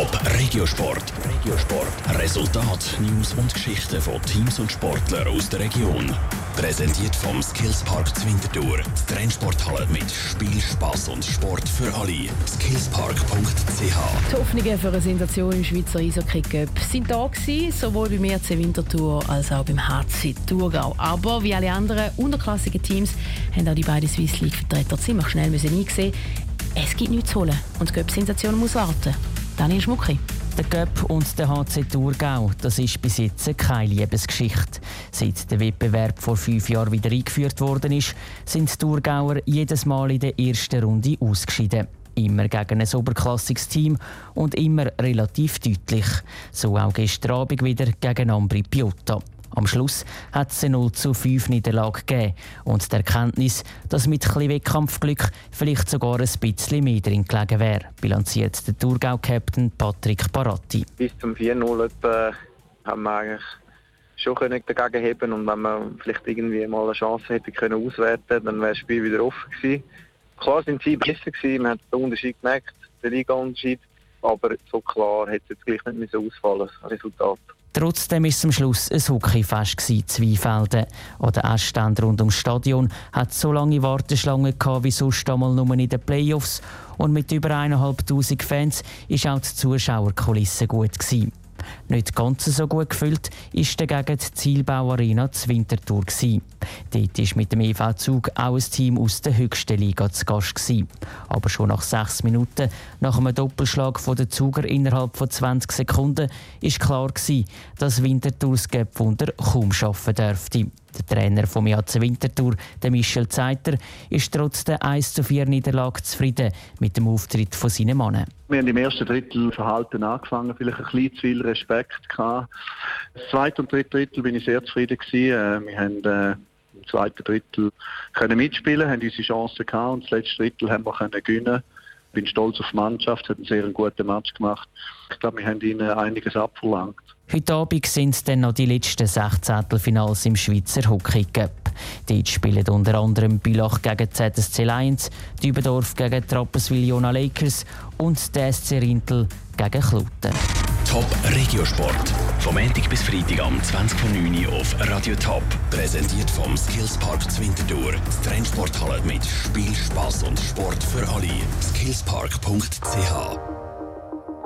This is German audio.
Top Regiosport. Regiosport. Resultat, News und Geschichten von Teams und Sportlern aus der Region. Präsentiert vom Skillspark Zwintertour. Die Trennsporthalle mit Spiel, Spass und Sport für alle. Skillspark.ch Die Hoffnungen für eine Sensation im Schweizer Eishockey Cup sind da gewesen, sowohl beim RC Winterthur als auch beim HC Thurgau. Aber wie alle anderen unterklassigen Teams haben auch die beiden Swiss League Vertreter ziemlich schnell müssen einsehen, es gibt nichts zu holen und die Cup-Sensation muss warten. Daniel Schmucki. Der Göpp und der HC Thurgau, das ist bis jetzt keine Liebesgeschichte. Seit der Wettbewerb vor fünf Jahren wieder eingeführt worden ist, sind die Thurgauer jedes Mal in der ersten Runde ausgeschieden. Immer gegen ein oberklassiges Team und immer relativ deutlich. So auch gestern Abend wieder gegen Ambri Piotta. Am Schluss hat es eine 0 zu 5 Niederlage gegeben und die Erkenntnis, dass mit etwas Wettkampfglück vielleicht sogar ein bisschen mehr drin gelegen wäre, bilanziert der Thurgau-Captain Patrick Paratti. Bis zum 4-0 haben wir eigentlich schon dagegen heben und wenn man vielleicht irgendwie mal eine Chance hätte können auswerten, dann wäre das Spiel wieder offen gewesen. Klar sind sie besser gewesen, man hat den Unterschied gemerkt, den Liga-Unterschied, aber so klar hätte es jetzt gleich nicht ausfallen, das Resultat. Trotzdem war es am Schluss ein Hockeyfest in Zweifelden. An der Essstand rund ums Stadion hat so lange Warteschlangen gehabt wie sonst einmal nur in den Playoffs. Und mit über 1'500 Fans war auch die Zuschauerkulisse gut. Gewesen. Nicht ganz so gut gefüllt ist dagegen die Zielbauarena zu Winterthur. Dort war mit dem EV Zug auch ein Team aus der höchsten Liga zu Gast. Gewesen. Aber schon nach sechs Minuten, nach einem Doppelschlag der Zuger innerhalb von 20 Sekunden, ist klar gewesen, dass Winterthur das Wunder kaum schaffen dürfte. Der Trainer vom JC Winterthur, der Michel Zeiter, ist trotz der 1 zu 4 Niederlage zufrieden mit dem Auftritt von seinen Mannen. Wir haben im ersten Drittel verhalten angefangen, vielleicht ein bisschen zu viel Respekt gehabt. Das zweite und dritte Drittel bin ich sehr zufrieden gewesen. Äh, wir haben äh, im zweiten Drittel können mitspielen, haben unsere Chancen gehabt und das letzte Drittel haben wir können gewinnen. Ich bin stolz auf die Mannschaft, hat einen sehr guten Match gemacht. Ich glaube, wir haben ihnen einiges abverlangt. Heute Abend sind dann noch die letzten Sechzehntelfinals im Schweizer Hockey Cup. Dort spielen unter anderem Bülach gegen ZSC Lions, Dübendorf gegen Trappeswil Jona Lakers und der SC Rintel gegen Kluten. Top Regiosport. Vom Montag bis Freitag am 20.09 Uhr auf Radio Top. Präsentiert vom Skillspark Zwintertour. Die Trennsporthalle mit Spiel, Spass und Sport für alle. Skillspark.ch